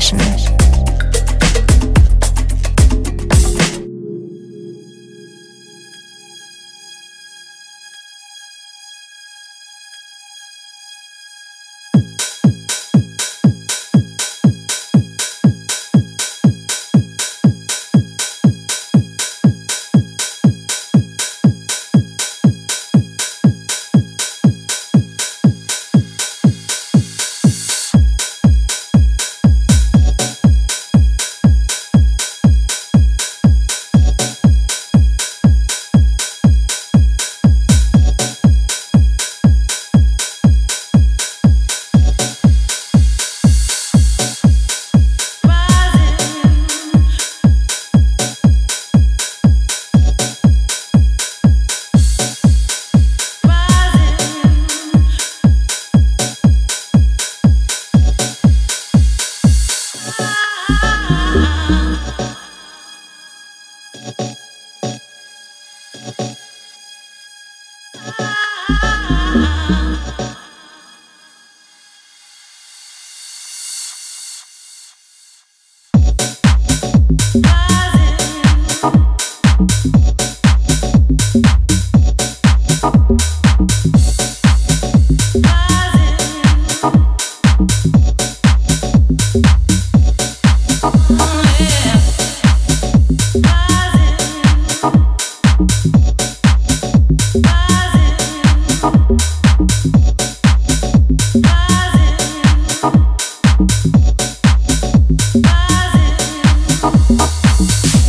session. Yeah.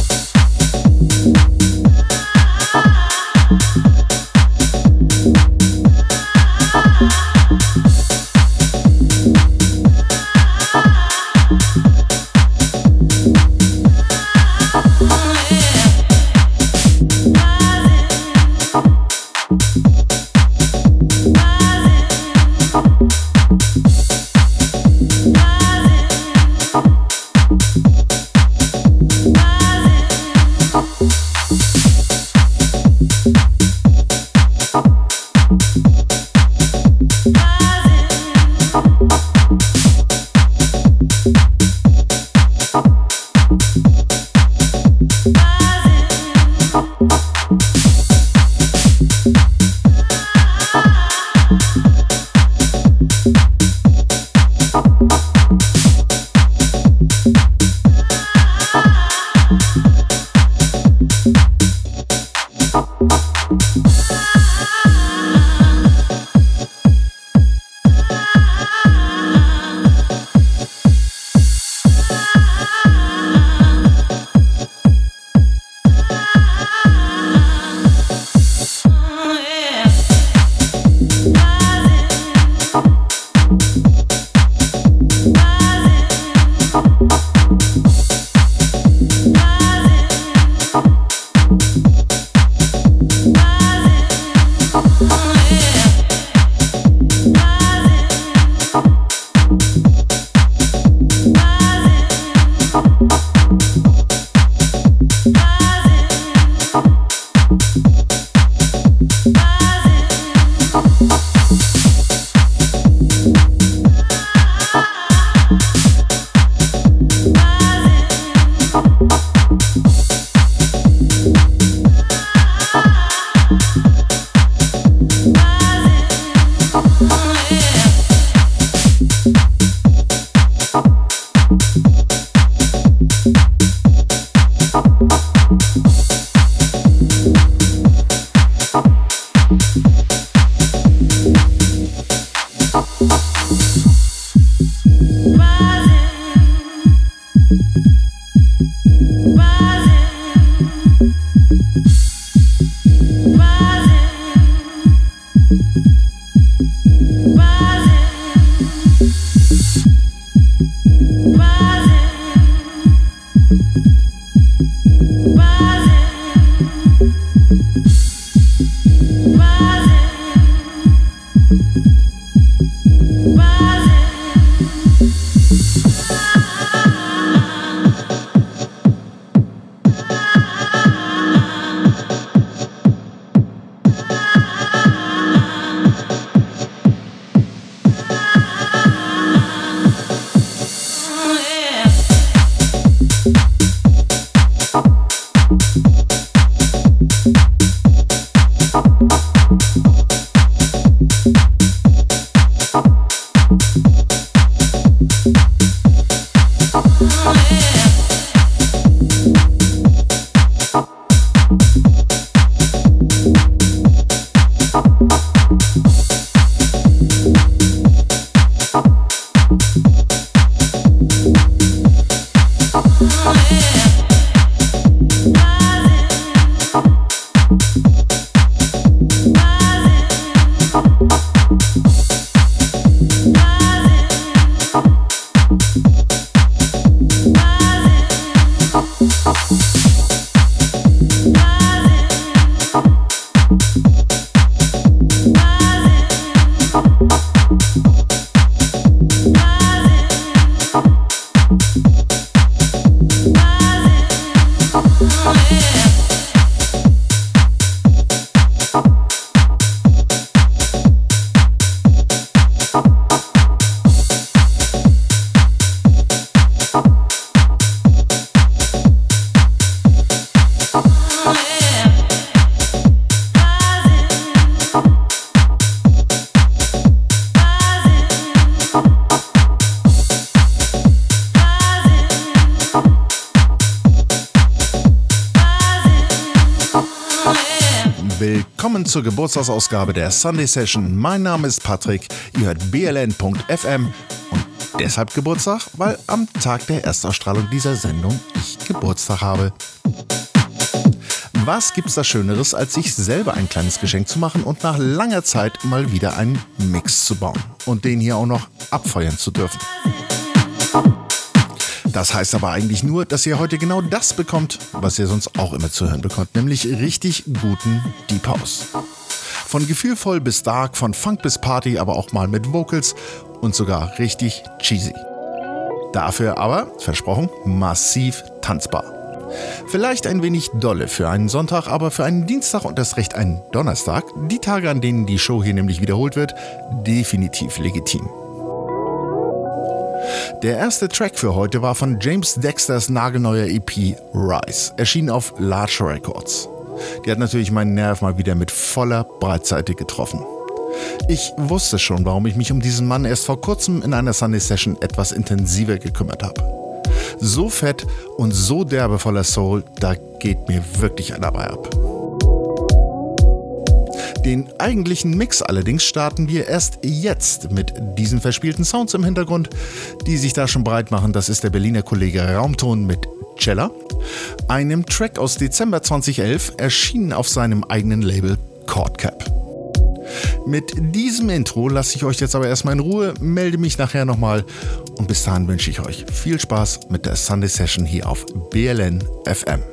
Zur Geburtstagsausgabe der Sunday Session. Mein Name ist Patrick, ihr hört bln.fm und deshalb Geburtstag, weil am Tag der Erstausstrahlung dieser Sendung ich Geburtstag habe. Was gibt's da Schöneres, als sich selber ein kleines Geschenk zu machen und nach langer Zeit mal wieder einen Mix zu bauen und den hier auch noch abfeuern zu dürfen? Das heißt aber eigentlich nur, dass ihr heute genau das bekommt, was ihr sonst auch immer zu hören bekommt, nämlich richtig guten Deep House. Von gefühlvoll bis dark, von Funk bis Party, aber auch mal mit Vocals und sogar richtig cheesy. Dafür aber, versprochen, massiv tanzbar. Vielleicht ein wenig dolle für einen Sonntag, aber für einen Dienstag und das recht einen Donnerstag, die Tage, an denen die Show hier nämlich wiederholt wird, definitiv legitim. Der erste Track für heute war von James Dexters nagelneuer EP Rise, erschienen auf Large Records. Die hat natürlich meinen Nerv mal wieder mit voller Breitseite getroffen. Ich wusste schon, warum ich mich um diesen Mann erst vor kurzem in einer Sunday Session etwas intensiver gekümmert habe. So fett und so derbe voller Soul, da geht mir wirklich einer dabei ab. Den eigentlichen Mix allerdings starten wir erst jetzt mit diesen verspielten Sounds im Hintergrund, die sich da schon breit machen. Das ist der Berliner Kollege Raumton mit Cella, einem Track aus Dezember 2011, erschienen auf seinem eigenen Label Chordcap. Mit diesem Intro lasse ich euch jetzt aber erstmal in Ruhe, melde mich nachher nochmal und bis dahin wünsche ich euch viel Spaß mit der Sunday Session hier auf BLN FM.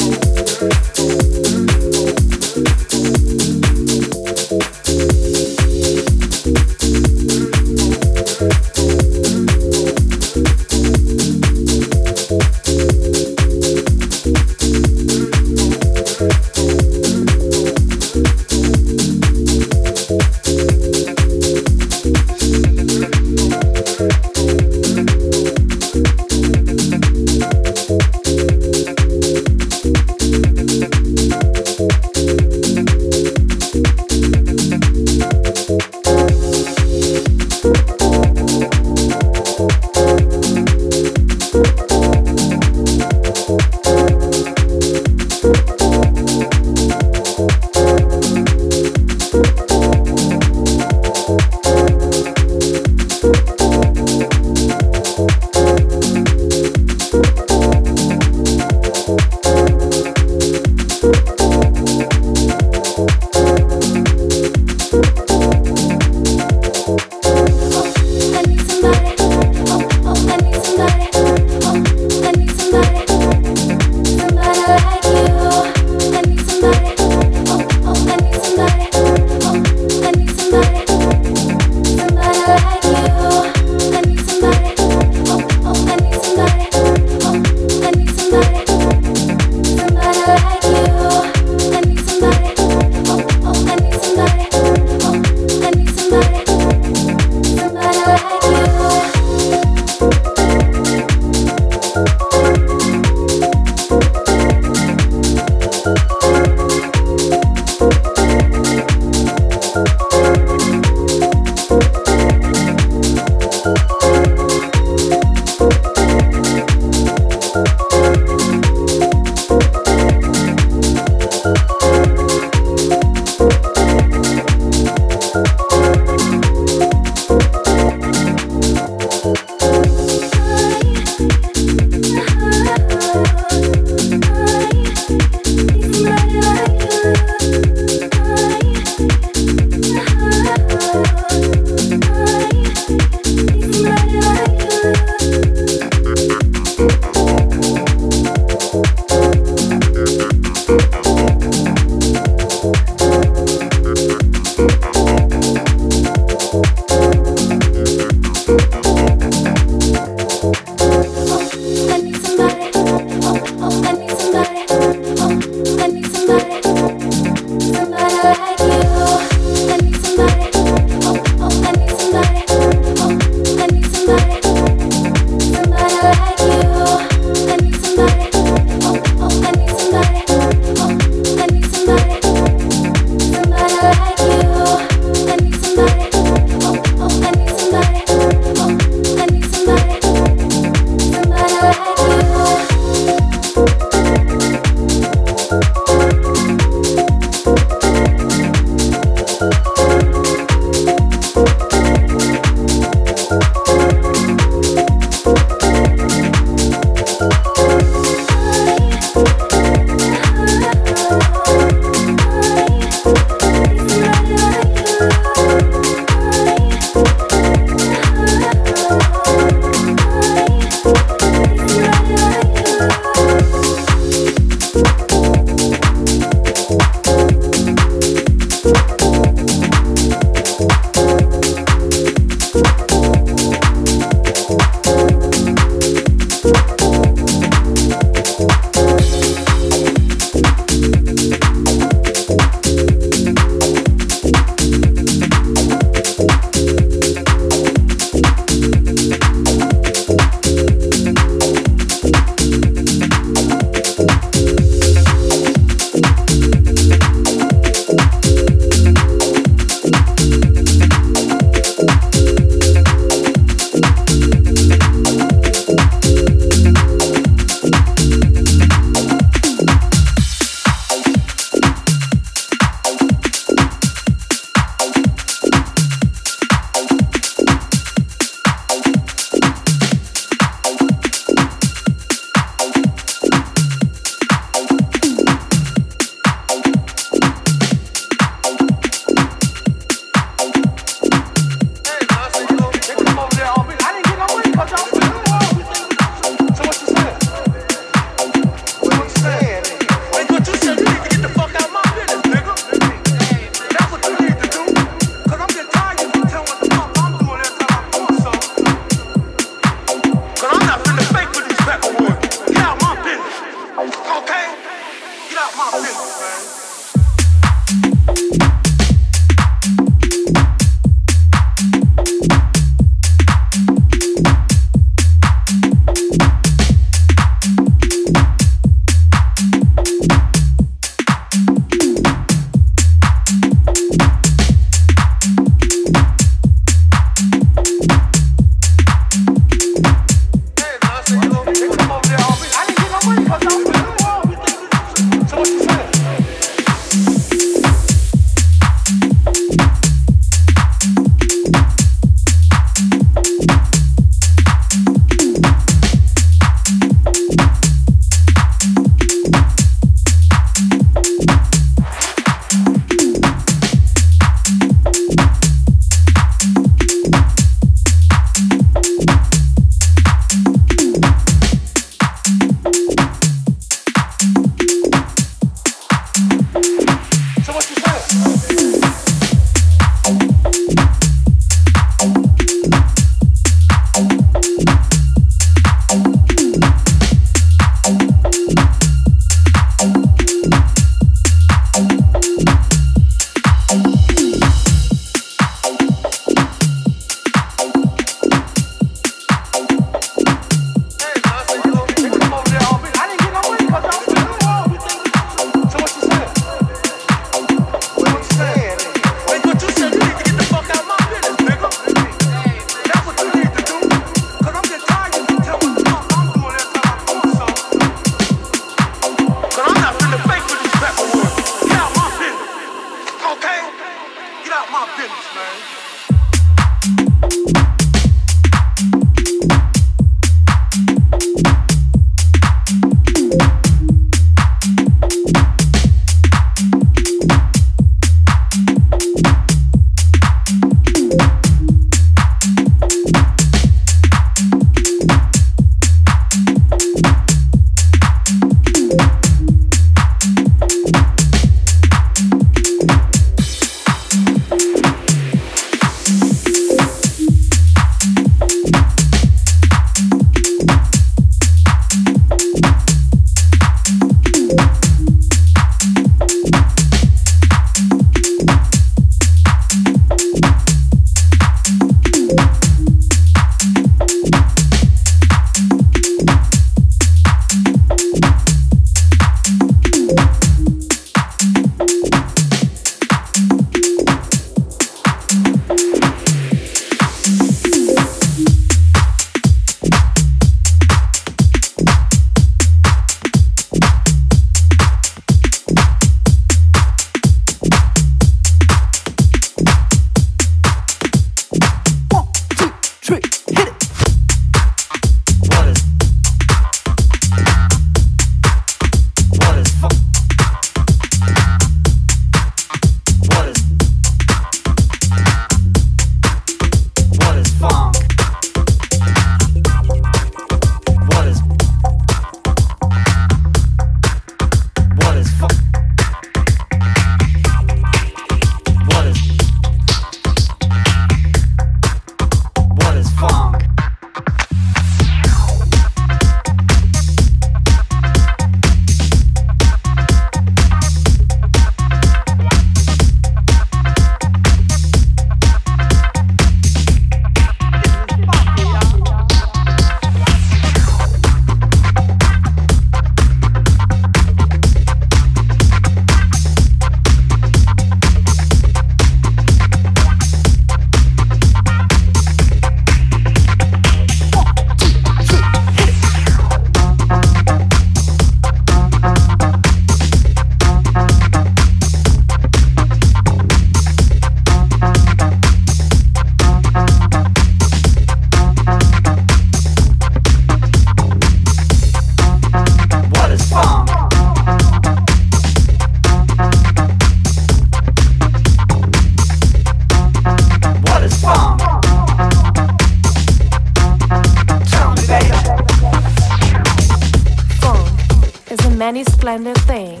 any splendid thing.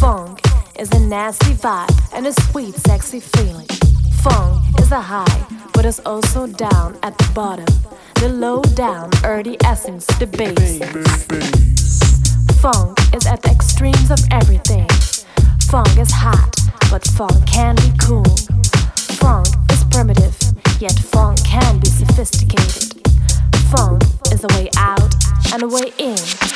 Funk is a nasty vibe and a sweet, sexy feeling. Funk is a high, but it's also down at the bottom. The low down, earthy essence, the bass. Funk is at the extremes of everything. Funk is hot, but funk can be cool. Funk is primitive, yet funk can be sophisticated. Funk is a way out and a way in.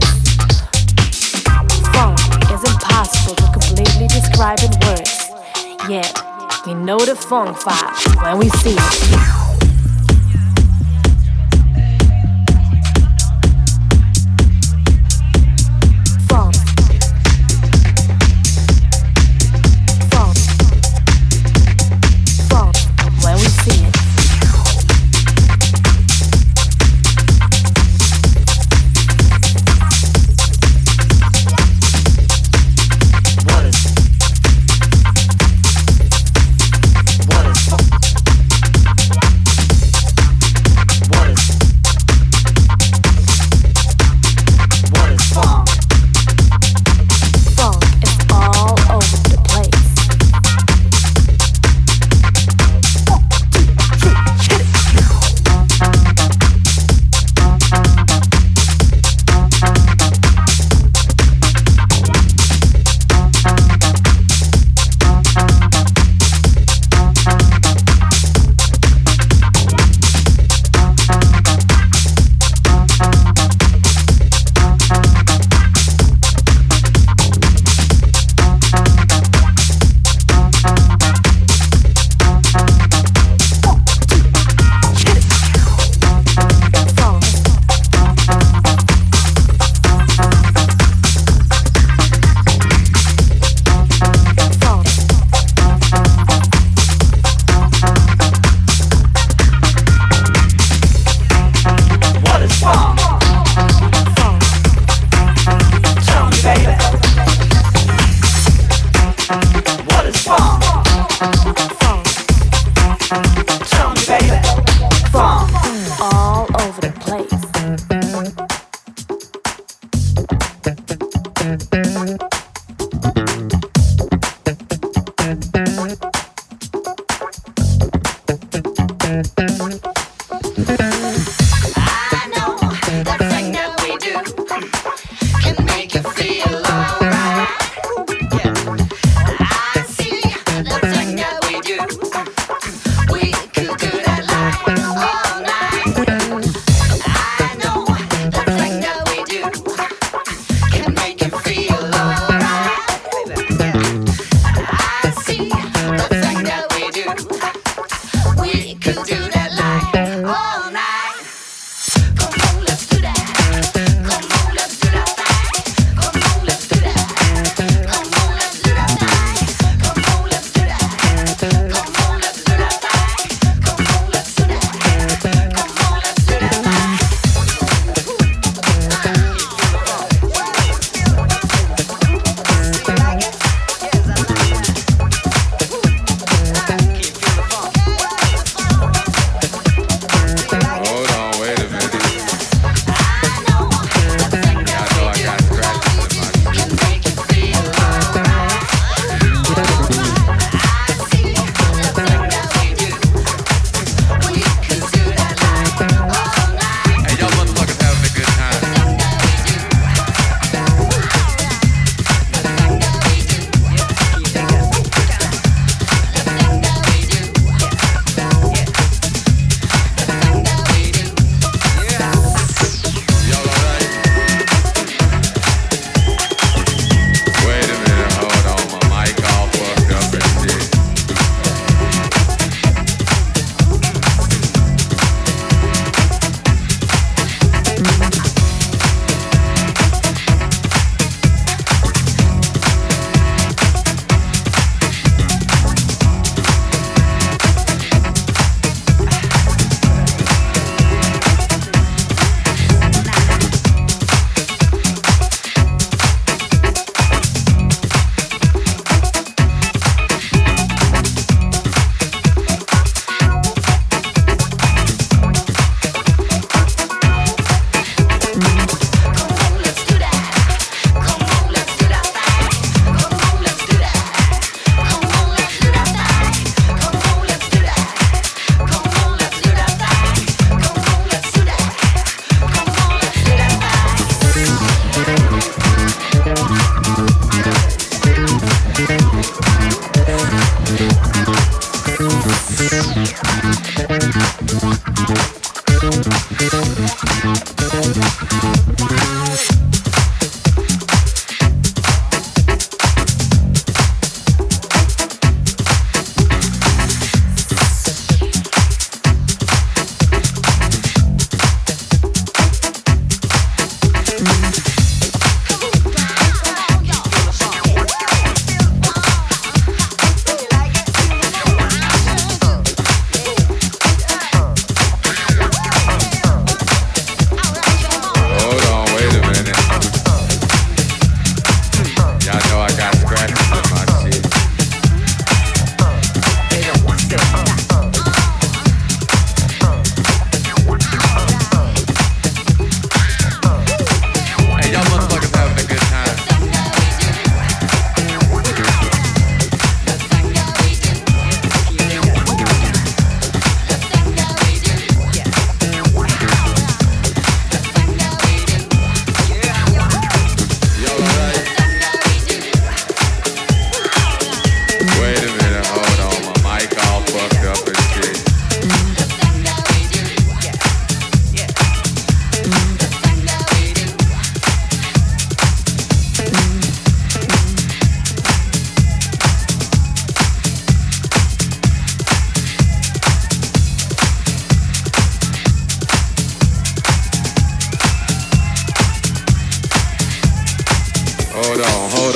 Yet words. We know the funk vibe when we see it.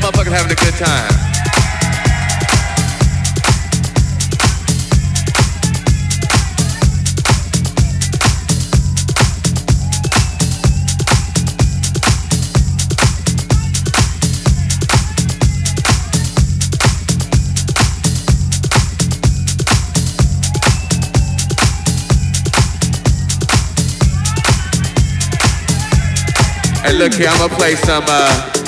y'all motherfuckers having a good time. And look here, I'm gonna play some uh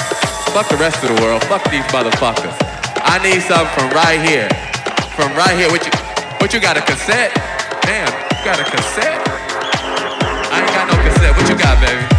Fuck the rest of the world. Fuck these motherfuckers. I need something from right here. From right here. What you, what you got, a cassette? Damn, you got a cassette? I ain't got no cassette. What you got, baby?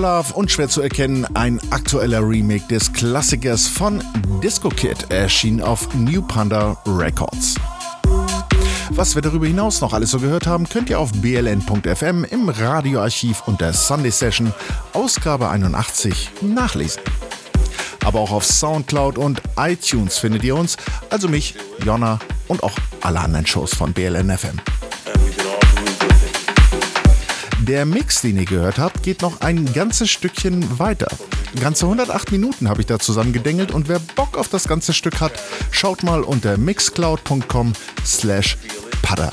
Love und schwer zu erkennen, ein aktueller Remake des Klassikers von Disco Kid, erschien auf New Panda Records. Was wir darüber hinaus noch alles so gehört haben, könnt ihr auf bln.fm im Radioarchiv unter Sunday Session Ausgabe 81 nachlesen. Aber auch auf Soundcloud und iTunes findet ihr uns, also mich, Jonna und auch alle anderen Shows von BLN.FM. Der Mix, den ihr gehört habt, geht noch ein ganzes Stückchen weiter. Ganze 108 Minuten habe ich da zusammen gedengelt und wer Bock auf das ganze Stück hat, schaut mal unter mixcloud.com slash padder.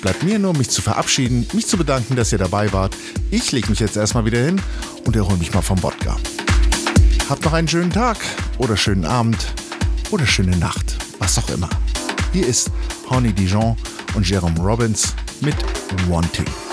Bleibt mir nur, mich zu verabschieden, mich zu bedanken, dass ihr dabei wart. Ich lege mich jetzt erstmal wieder hin und erhole mich mal vom Wodka. Habt noch einen schönen Tag oder schönen Abend oder schöne Nacht, was auch immer. Hier ist Honey Dijon und Jerome Robbins mit Wanting.